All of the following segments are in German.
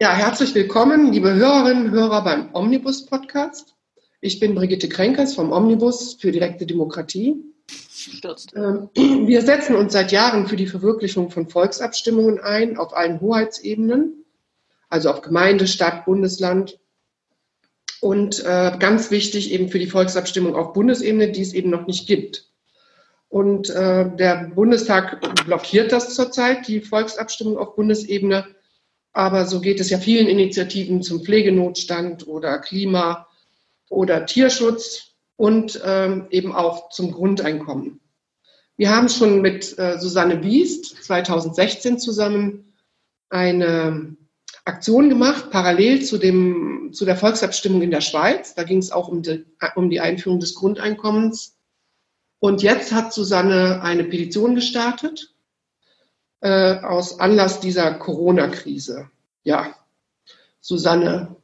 Ja, herzlich willkommen, liebe Hörerinnen und Hörer beim Omnibus Podcast. Ich bin Brigitte Krenkers vom Omnibus für direkte Demokratie. Stürzt. Ähm, wir setzen uns seit Jahren für die Verwirklichung von Volksabstimmungen ein, auf allen Hoheitsebenen, also auf Gemeinde, Stadt, Bundesland. Und äh, ganz wichtig eben für die Volksabstimmung auf Bundesebene, die es eben noch nicht gibt. Und äh, der Bundestag blockiert das zurzeit, die Volksabstimmung auf Bundesebene. Aber so geht es ja vielen Initiativen zum Pflegenotstand oder Klima oder Tierschutz und ähm, eben auch zum Grundeinkommen. Wir haben schon mit äh, Susanne Biest 2016 zusammen eine Aktion gemacht, parallel zu, dem, zu der Volksabstimmung in der Schweiz. Da ging es auch um die, um die Einführung des Grundeinkommens und jetzt hat Susanne eine Petition gestartet äh, aus Anlass dieser Corona-Krise. Ja, Susanne.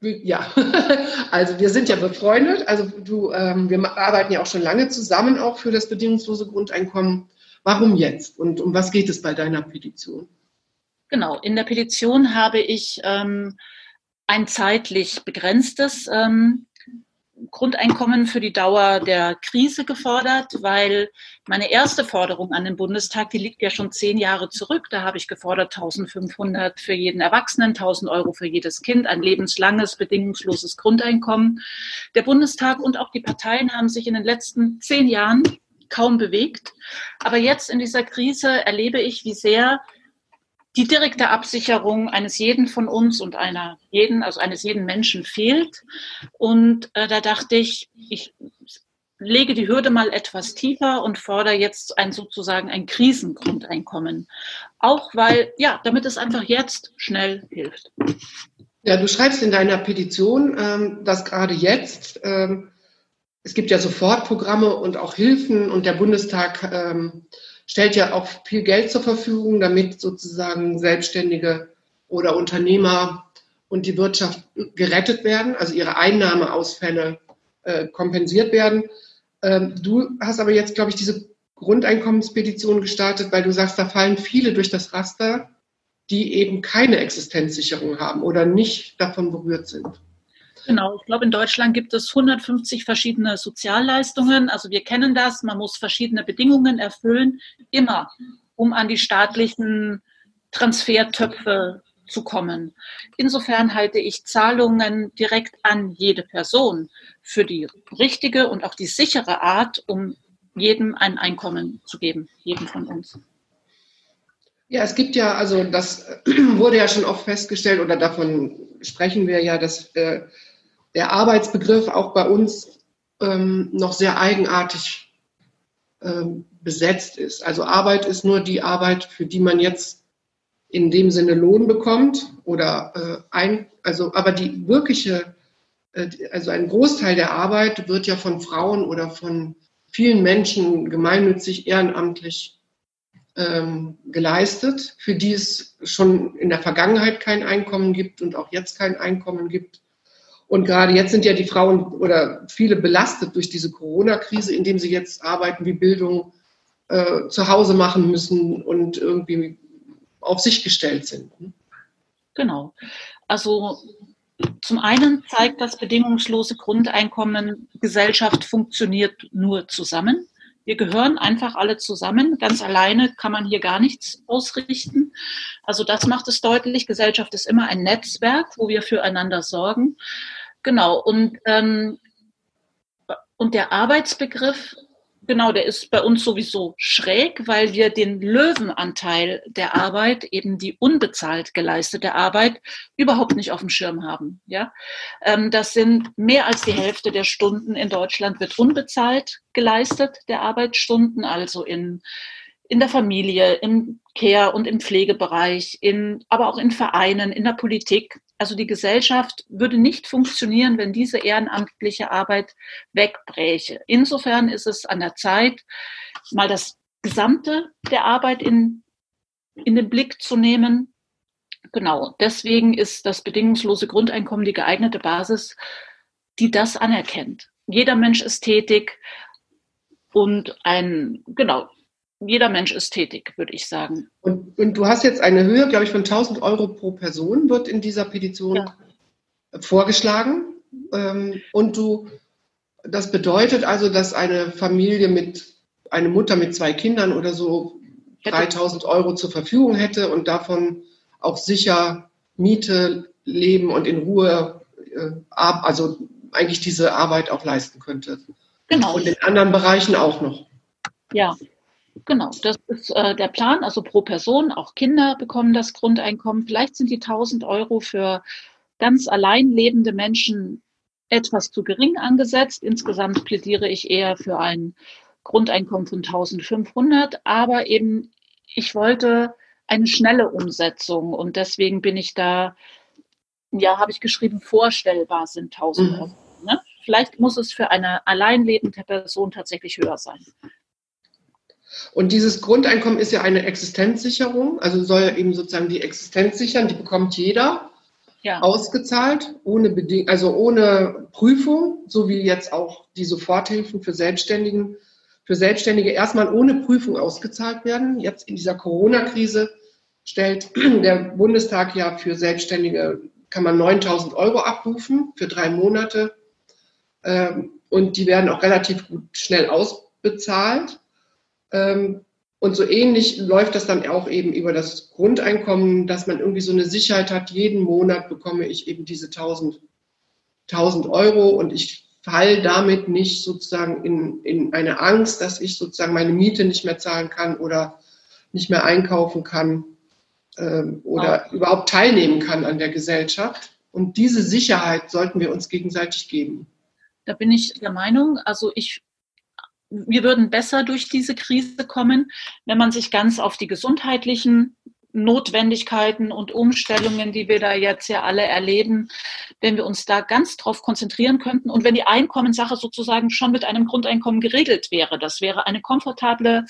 Ja, also wir sind ja befreundet. Also du, ähm, wir arbeiten ja auch schon lange zusammen auch für das bedingungslose Grundeinkommen. Warum jetzt und um was geht es bei deiner Petition? Genau, in der Petition habe ich ähm, ein zeitlich begrenztes ähm, Grundeinkommen für die Dauer der Krise gefordert, weil meine erste Forderung an den Bundestag, die liegt ja schon zehn Jahre zurück. Da habe ich gefordert 1500 für jeden Erwachsenen, 1000 Euro für jedes Kind, ein lebenslanges, bedingungsloses Grundeinkommen. Der Bundestag und auch die Parteien haben sich in den letzten zehn Jahren kaum bewegt. Aber jetzt in dieser Krise erlebe ich, wie sehr die direkte Absicherung eines jeden von uns und einer jeden, also eines jeden Menschen fehlt. Und äh, da dachte ich, ich lege die Hürde mal etwas tiefer und fordere jetzt ein sozusagen ein Krisengrundeinkommen. Auch weil, ja, damit es einfach jetzt schnell hilft. Ja, du schreibst in deiner Petition, ähm, dass gerade jetzt, ähm, es gibt ja Sofortprogramme und auch Hilfen und der Bundestag ähm, stellt ja auch viel Geld zur Verfügung, damit sozusagen Selbstständige oder Unternehmer und die Wirtschaft gerettet werden, also ihre Einnahmeausfälle äh, kompensiert werden. Ähm, du hast aber jetzt, glaube ich, diese Grundeinkommenspetition gestartet, weil du sagst, da fallen viele durch das Raster, die eben keine Existenzsicherung haben oder nicht davon berührt sind. Genau, ich glaube, in Deutschland gibt es 150 verschiedene Sozialleistungen. Also wir kennen das, man muss verschiedene Bedingungen erfüllen, immer, um an die staatlichen Transfertöpfe zu kommen. Insofern halte ich Zahlungen direkt an jede Person für die richtige und auch die sichere Art, um jedem ein Einkommen zu geben, jedem von uns. Ja, es gibt ja, also das wurde ja schon oft festgestellt oder davon sprechen wir ja, dass äh, der Arbeitsbegriff auch bei uns ähm, noch sehr eigenartig ähm, besetzt ist. Also Arbeit ist nur die Arbeit, für die man jetzt in dem Sinne Lohn bekommt oder äh, ein, also aber die wirkliche, äh, also ein Großteil der Arbeit wird ja von Frauen oder von vielen Menschen gemeinnützig ehrenamtlich ähm, geleistet, für die es schon in der Vergangenheit kein Einkommen gibt und auch jetzt kein Einkommen gibt. Und gerade jetzt sind ja die Frauen oder viele belastet durch diese Corona-Krise, indem sie jetzt arbeiten wie Bildung äh, zu Hause machen müssen und irgendwie auf sich gestellt sind. Genau. Also zum einen zeigt das bedingungslose Grundeinkommen, Gesellschaft funktioniert nur zusammen. Wir gehören einfach alle zusammen. Ganz alleine kann man hier gar nichts ausrichten. Also das macht es deutlich. Gesellschaft ist immer ein Netzwerk, wo wir füreinander sorgen. Genau. Und, ähm, und der Arbeitsbegriff, genau, der ist bei uns sowieso schräg, weil wir den Löwenanteil der Arbeit, eben die unbezahlt geleistete Arbeit, überhaupt nicht auf dem Schirm haben. Ja, ähm, das sind mehr als die Hälfte der Stunden in Deutschland wird unbezahlt geleistet, der Arbeitsstunden, also in in der Familie, im Care- und im Pflegebereich, in, aber auch in Vereinen, in der Politik. Also die Gesellschaft würde nicht funktionieren, wenn diese ehrenamtliche Arbeit wegbräche. Insofern ist es an der Zeit, mal das Gesamte der Arbeit in, in den Blick zu nehmen. Genau, deswegen ist das bedingungslose Grundeinkommen die geeignete Basis, die das anerkennt. Jeder Mensch ist tätig und ein, genau, jeder Mensch ist tätig, würde ich sagen. Und, und, du hast jetzt eine Höhe, glaube ich, von 1000 Euro pro Person, wird in dieser Petition ja. vorgeschlagen. Ähm, und du, das bedeutet also, dass eine Familie mit, eine Mutter mit zwei Kindern oder so 3000 Euro zur Verfügung hätte und davon auch sicher Miete, Leben und in Ruhe, äh, also eigentlich diese Arbeit auch leisten könnte. Genau. Und in anderen Bereichen auch noch. Ja, genau. Das ist äh, der Plan. Also pro Person, auch Kinder bekommen das Grundeinkommen. Vielleicht sind die 1000 Euro für ganz allein lebende Menschen etwas zu gering angesetzt. Insgesamt plädiere ich eher für ein Grundeinkommen von 1500. Aber eben, ich wollte eine schnelle Umsetzung und deswegen bin ich da, ja, habe ich geschrieben, vorstellbar sind 1000 mhm. Euro. Ne? Vielleicht muss es für eine alleinlebende Person tatsächlich höher sein. Und dieses Grundeinkommen ist ja eine Existenzsicherung, also soll eben sozusagen die Existenz sichern, die bekommt jeder ja. ausgezahlt, ohne Beding also ohne Prüfung, so wie jetzt auch die Soforthilfen für Selbstständigen, für Selbstständige erstmal ohne Prüfung ausgezahlt werden. Jetzt in dieser Corona-Krise stellt der Bundestag ja für Selbstständige, kann man 9000 Euro abrufen für drei Monate. Ähm, und die werden auch relativ gut schnell ausbezahlt. Ähm, und so ähnlich läuft das dann auch eben über das Grundeinkommen, dass man irgendwie so eine Sicherheit hat, jeden Monat bekomme ich eben diese 1000, 1000 Euro und ich falle damit nicht sozusagen in, in eine Angst, dass ich sozusagen meine Miete nicht mehr zahlen kann oder nicht mehr einkaufen kann ähm, oder oh. überhaupt teilnehmen kann an der Gesellschaft. Und diese Sicherheit sollten wir uns gegenseitig geben. Da bin ich der Meinung, also ich wir würden besser durch diese Krise kommen, wenn man sich ganz auf die gesundheitlichen Notwendigkeiten und Umstellungen, die wir da jetzt ja alle erleben, wenn wir uns da ganz drauf konzentrieren könnten und wenn die Einkommenssache sozusagen schon mit einem Grundeinkommen geregelt wäre. Das wäre eine komfortable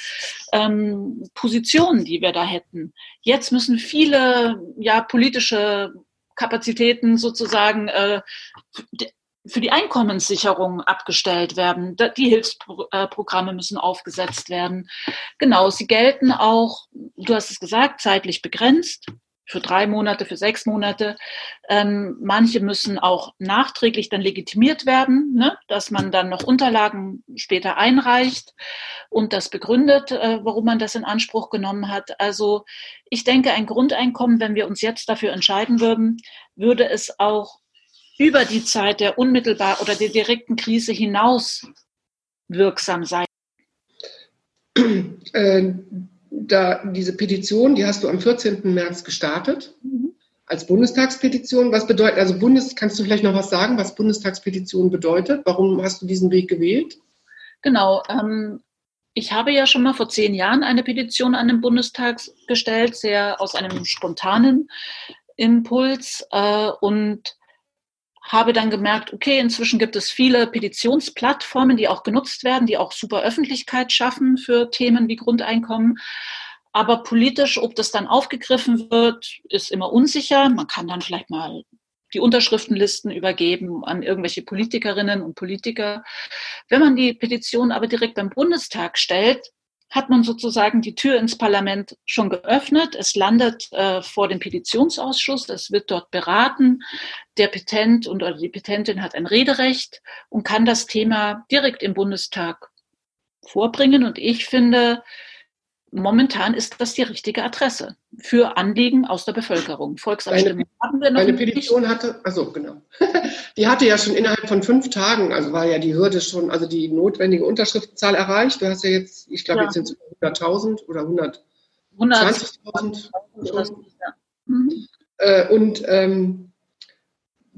ähm, Position, die wir da hätten. Jetzt müssen viele ja politische Kapazitäten sozusagen äh, für die Einkommenssicherung abgestellt werden. Die Hilfsprogramme müssen aufgesetzt werden. Genau, sie gelten auch, du hast es gesagt, zeitlich begrenzt für drei Monate, für sechs Monate. Ähm, manche müssen auch nachträglich dann legitimiert werden, ne? dass man dann noch Unterlagen später einreicht und das begründet, äh, warum man das in Anspruch genommen hat. Also ich denke, ein Grundeinkommen, wenn wir uns jetzt dafür entscheiden würden, würde es auch über die Zeit der unmittelbar oder der direkten Krise hinaus wirksam sein? Äh, da, diese Petition, die hast du am 14. März gestartet mhm. als Bundestagspetition. Was bedeutet, also Bundes, kannst du vielleicht noch was sagen, was Bundestagspetition bedeutet? Warum hast du diesen Weg gewählt? Genau. Ähm, ich habe ja schon mal vor zehn Jahren eine Petition an den Bundestag gestellt, sehr aus einem spontanen Impuls. Äh, und habe dann gemerkt, okay, inzwischen gibt es viele Petitionsplattformen, die auch genutzt werden, die auch super Öffentlichkeit schaffen für Themen wie Grundeinkommen. Aber politisch, ob das dann aufgegriffen wird, ist immer unsicher. Man kann dann vielleicht mal die Unterschriftenlisten übergeben an irgendwelche Politikerinnen und Politiker. Wenn man die Petition aber direkt beim Bundestag stellt, hat man sozusagen die Tür ins Parlament schon geöffnet. Es landet äh, vor dem Petitionsausschuss, es wird dort beraten. Der Petent und oder die Petentin hat ein Rederecht und kann das Thema direkt im Bundestag vorbringen. Und ich finde, momentan ist das die richtige Adresse für Anliegen aus der Bevölkerung. Volksabstimmung haben wir noch Eine Petition hatte, also genau, die hatte ja schon innerhalb von fünf Tagen, also war ja die Hürde schon, also die notwendige Unterschriftenzahl erreicht. Du hast ja jetzt, ich glaube, ja. jetzt sind es 100.000 oder 120.000. Ja. Mhm. Äh, und ähm,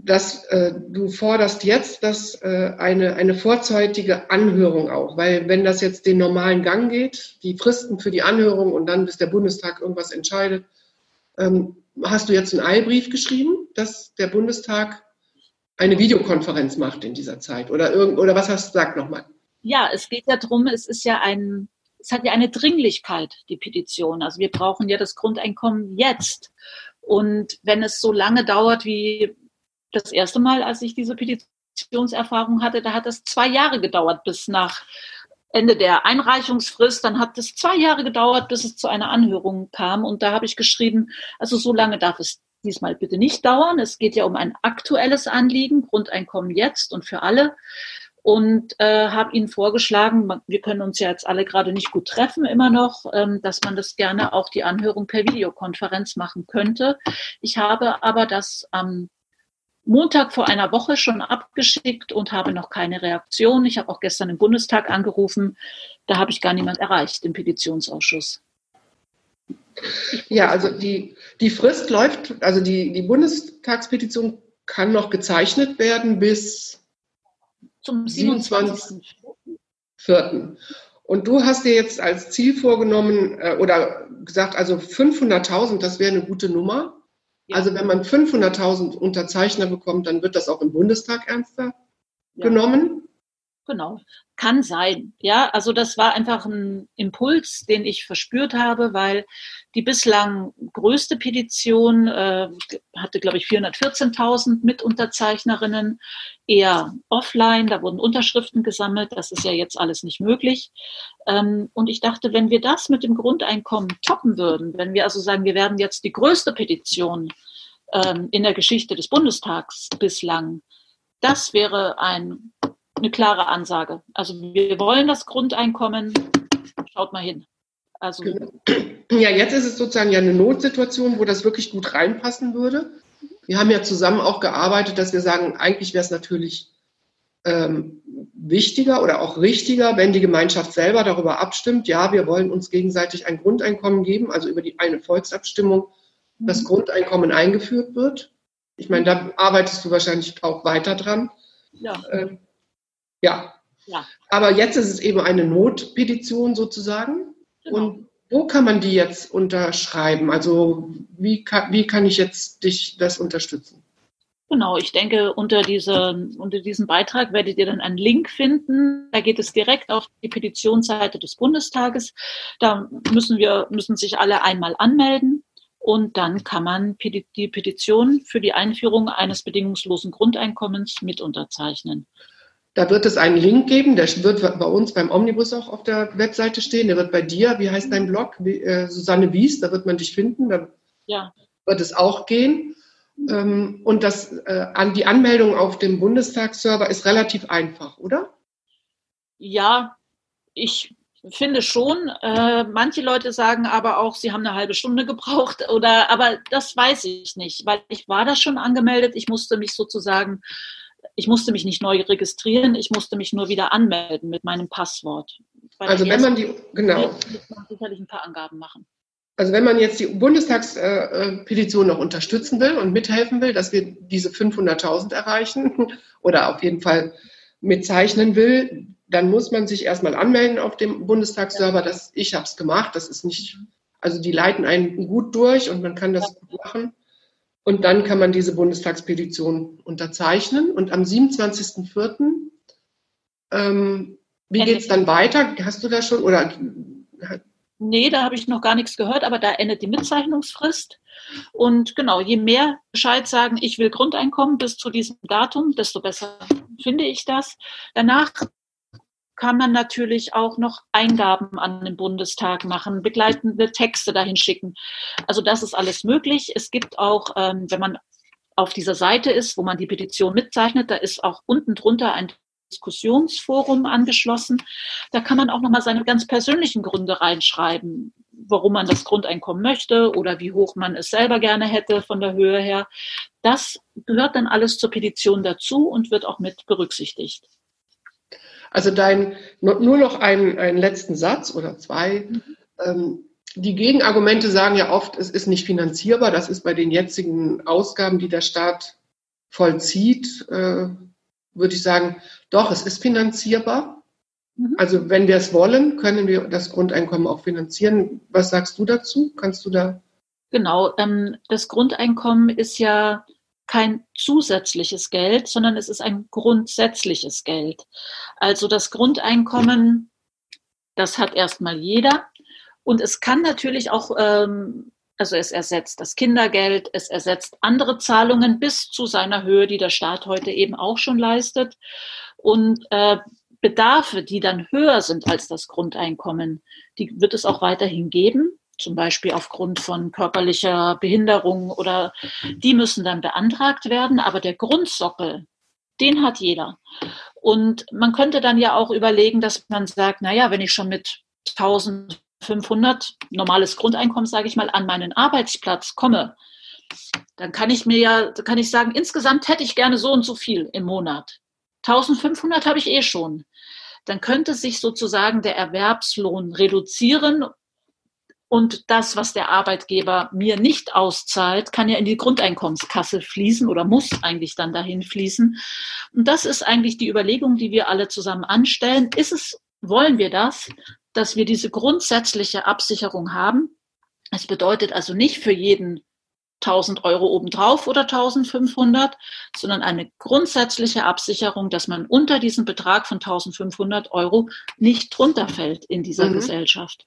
dass äh, du forderst jetzt dass äh, eine, eine vorzeitige Anhörung auch, weil wenn das jetzt den normalen Gang geht, die Fristen für die Anhörung und dann bis der Bundestag irgendwas entscheidet, ähm, hast du jetzt einen Eilbrief geschrieben, dass der Bundestag eine Videokonferenz macht in dieser Zeit oder irgend oder was hast du gesagt nochmal? Ja, es geht ja darum, es ist ja ein, es hat ja eine Dringlichkeit, die Petition. Also wir brauchen ja das Grundeinkommen jetzt. Und wenn es so lange dauert wie das erste Mal, als ich diese Petitionserfahrung hatte, da hat es zwei Jahre gedauert, bis nach Ende der Einreichungsfrist. Dann hat es zwei Jahre gedauert, bis es zu einer Anhörung kam. Und da habe ich geschrieben, also so lange darf es diesmal bitte nicht dauern. Es geht ja um ein aktuelles Anliegen, Grundeinkommen jetzt und für alle. Und äh, habe Ihnen vorgeschlagen, wir können uns ja jetzt alle gerade nicht gut treffen immer noch, ähm, dass man das gerne auch die Anhörung per Videokonferenz machen könnte. Ich habe aber das am Montag vor einer Woche schon abgeschickt und habe noch keine Reaktion. Ich habe auch gestern im Bundestag angerufen. Da habe ich gar niemand erreicht im Petitionsausschuss. Ja, also die, die Frist läuft, also die, die Bundestagspetition kann noch gezeichnet werden bis zum 27.04. Und du hast dir jetzt als Ziel vorgenommen äh, oder gesagt, also 500.000, das wäre eine gute Nummer. Also wenn man 500.000 Unterzeichner bekommt, dann wird das auch im Bundestag ernster genommen. Genau, kann sein. Ja, also das war einfach ein Impuls, den ich verspürt habe, weil die bislang größte Petition äh, hatte, glaube ich, 414.000 Mitunterzeichnerinnen, eher offline. Da wurden Unterschriften gesammelt. Das ist ja jetzt alles nicht möglich. Ähm, und ich dachte, wenn wir das mit dem Grundeinkommen toppen würden, wenn wir also sagen, wir werden jetzt die größte Petition ähm, in der Geschichte des Bundestags bislang, das wäre ein eine klare Ansage. Also wir wollen das Grundeinkommen, schaut mal hin. Also genau. ja, jetzt ist es sozusagen ja eine Notsituation, wo das wirklich gut reinpassen würde. Wir haben ja zusammen auch gearbeitet, dass wir sagen, eigentlich wäre es natürlich ähm, wichtiger oder auch richtiger, wenn die Gemeinschaft selber darüber abstimmt, ja, wir wollen uns gegenseitig ein Grundeinkommen geben, also über die eine Volksabstimmung das mhm. Grundeinkommen eingeführt wird. Ich meine, da arbeitest du wahrscheinlich auch weiter dran. Ja. Ähm, ja. ja. Aber jetzt ist es eben eine Notpetition sozusagen. Genau. Und wo kann man die jetzt unterschreiben? Also wie kann, wie kann ich jetzt dich das unterstützen? Genau, ich denke, unter, diese, unter diesem Beitrag werdet ihr dann einen Link finden. Da geht es direkt auf die Petitionsseite des Bundestages. Da müssen wir, müssen sich alle einmal anmelden. Und dann kann man die Petition für die Einführung eines bedingungslosen Grundeinkommens mit unterzeichnen. Da wird es einen Link geben, der wird bei uns beim Omnibus auch auf der Webseite stehen. Der wird bei dir, wie heißt dein Blog? Äh, Susanne Wies, da wird man dich finden. Da ja. wird es auch gehen. Ähm, und das, äh, an die Anmeldung auf dem Bundestagsserver ist relativ einfach, oder? Ja, ich finde schon. Äh, manche Leute sagen aber auch, sie haben eine halbe Stunde gebraucht oder, aber das weiß ich nicht, weil ich war da schon angemeldet. Ich musste mich sozusagen ich musste mich nicht neu registrieren, ich musste mich nur wieder anmelden mit meinem Passwort. Bei also wenn man die, genau. Man sicherlich ein paar Angaben machen. Also wenn man jetzt die Bundestagspetition noch unterstützen will und mithelfen will, dass wir diese 500.000 erreichen oder auf jeden Fall mitzeichnen will, dann muss man sich erstmal anmelden auf dem Bundestagsserver. Das, ich habe es gemacht. Das ist nicht, also die leiten einen gut durch und man kann das gut machen. Und dann kann man diese Bundestagspetition unterzeichnen. Und am 27.04. Ähm, wie geht es dann weiter? Hast du da schon oder? Nee, da habe ich noch gar nichts gehört, aber da endet die Mitzeichnungsfrist. Und genau, je mehr Bescheid sagen, ich will Grundeinkommen bis zu diesem Datum, desto besser finde ich das. Danach kann man natürlich auch noch Eingaben an den Bundestag machen, begleitende Texte dahin schicken. Also das ist alles möglich. Es gibt auch, ähm, wenn man auf dieser Seite ist, wo man die Petition mitzeichnet, da ist auch unten drunter ein Diskussionsforum angeschlossen. Da kann man auch nochmal seine ganz persönlichen Gründe reinschreiben, warum man das Grundeinkommen möchte oder wie hoch man es selber gerne hätte von der Höhe her. Das gehört dann alles zur Petition dazu und wird auch mit berücksichtigt. Also dein, nur noch einen, einen letzten Satz oder zwei. Mhm. Ähm, die Gegenargumente sagen ja oft, es ist nicht finanzierbar. Das ist bei den jetzigen Ausgaben, die der Staat vollzieht, äh, würde ich sagen, doch, es ist finanzierbar. Mhm. Also wenn wir es wollen, können wir das Grundeinkommen auch finanzieren. Was sagst du dazu? Kannst du da? Genau, ähm, das Grundeinkommen ist ja kein zusätzliches Geld, sondern es ist ein grundsätzliches Geld. Also das Grundeinkommen, das hat erstmal jeder. Und es kann natürlich auch, ähm, also es ersetzt das Kindergeld, es ersetzt andere Zahlungen bis zu seiner Höhe, die der Staat heute eben auch schon leistet. Und äh, Bedarfe, die dann höher sind als das Grundeinkommen, die wird es auch weiterhin geben, zum Beispiel aufgrund von körperlicher Behinderung oder die müssen dann beantragt werden. Aber der Grundsockel, den hat jeder. Und man könnte dann ja auch überlegen, dass man sagt, naja, wenn ich schon mit 1500 normales Grundeinkommen, sage ich mal, an meinen Arbeitsplatz komme, dann kann ich mir ja, kann ich sagen, insgesamt hätte ich gerne so und so viel im Monat. 1500 habe ich eh schon. Dann könnte sich sozusagen der Erwerbslohn reduzieren und das, was der Arbeitgeber mir nicht auszahlt, kann ja in die Grundeinkommenskasse fließen oder muss eigentlich dann dahin fließen. Und das ist eigentlich die Überlegung, die wir alle zusammen anstellen. Ist es, wollen wir das, dass wir diese grundsätzliche Absicherung haben? Es bedeutet also nicht für jeden 1000 Euro obendrauf oder 1500, sondern eine grundsätzliche Absicherung, dass man unter diesem Betrag von 1500 Euro nicht drunter fällt in dieser mhm. Gesellschaft.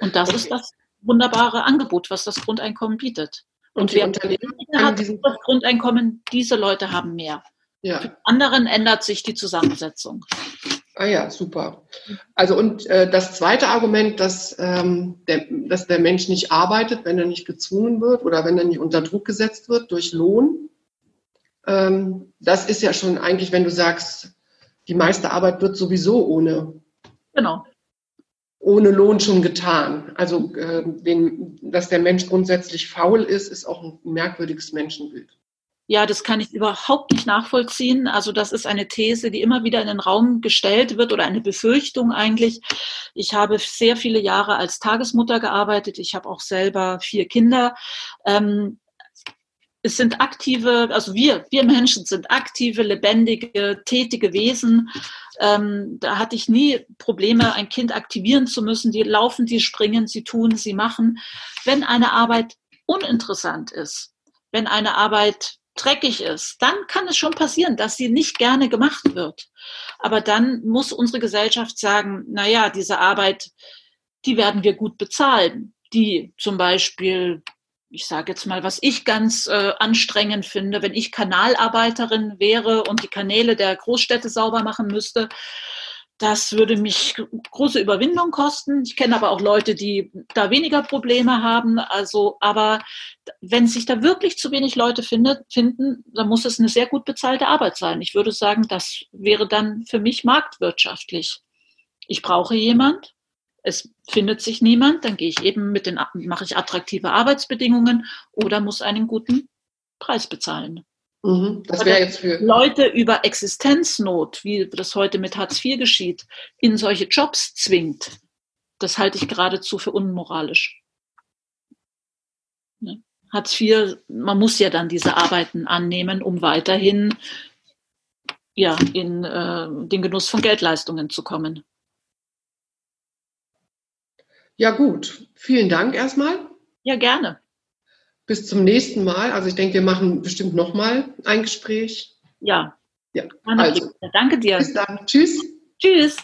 Und das ist das wunderbare Angebot, was das Grundeinkommen bietet. Und, Und wer Unternehmen hat das Grundeinkommen, diese Leute haben mehr. Ja. Für anderen ändert sich die Zusammensetzung. Ah ja, super. Also und äh, das zweite Argument, dass, ähm, der, dass der Mensch nicht arbeitet, wenn er nicht gezwungen wird oder wenn er nicht unter Druck gesetzt wird durch Lohn, ähm, das ist ja schon eigentlich, wenn du sagst, die meiste Arbeit wird sowieso ohne, genau. Ohne Lohn schon getan. Also äh, den, dass der Mensch grundsätzlich faul ist, ist auch ein merkwürdiges Menschenbild. Ja, das kann ich überhaupt nicht nachvollziehen. Also das ist eine These, die immer wieder in den Raum gestellt wird oder eine Befürchtung eigentlich. Ich habe sehr viele Jahre als Tagesmutter gearbeitet. Ich habe auch selber vier Kinder. Ähm, es sind aktive, also wir, wir Menschen sind aktive, lebendige, tätige Wesen. Ähm, da hatte ich nie Probleme, ein Kind aktivieren zu müssen. Die laufen, die springen, sie tun, sie machen. Wenn eine Arbeit uninteressant ist, wenn eine Arbeit dreckig ist, dann kann es schon passieren, dass sie nicht gerne gemacht wird. Aber dann muss unsere Gesellschaft sagen, na ja, diese Arbeit, die werden wir gut bezahlen. Die zum Beispiel, ich sage jetzt mal, was ich ganz äh, anstrengend finde, wenn ich Kanalarbeiterin wäre und die Kanäle der Großstädte sauber machen müsste, das würde mich große Überwindung kosten. Ich kenne aber auch Leute, die da weniger Probleme haben. Also, aber wenn sich da wirklich zu wenig Leute findet, finden, dann muss es eine sehr gut bezahlte Arbeit sein. Ich würde sagen, das wäre dann für mich marktwirtschaftlich. Ich brauche jemand. Es findet sich niemand, dann gehe ich eben mit den, mache ich attraktive Arbeitsbedingungen oder muss einen guten Preis bezahlen. Mhm, das wäre jetzt für Leute über Existenznot, wie das heute mit Hartz IV geschieht, in solche Jobs zwingt. Das halte ich geradezu für unmoralisch. Ne? Hartz IV, man muss ja dann diese Arbeiten annehmen, um weiterhin ja, in äh, den Genuss von Geldleistungen zu kommen. Ja gut, vielen Dank erstmal. Ja, gerne bis zum nächsten Mal. Also ich denke, wir machen bestimmt nochmal ein Gespräch. Ja. Ja. Also, danke dir. Bis dann. Tschüss. Tschüss.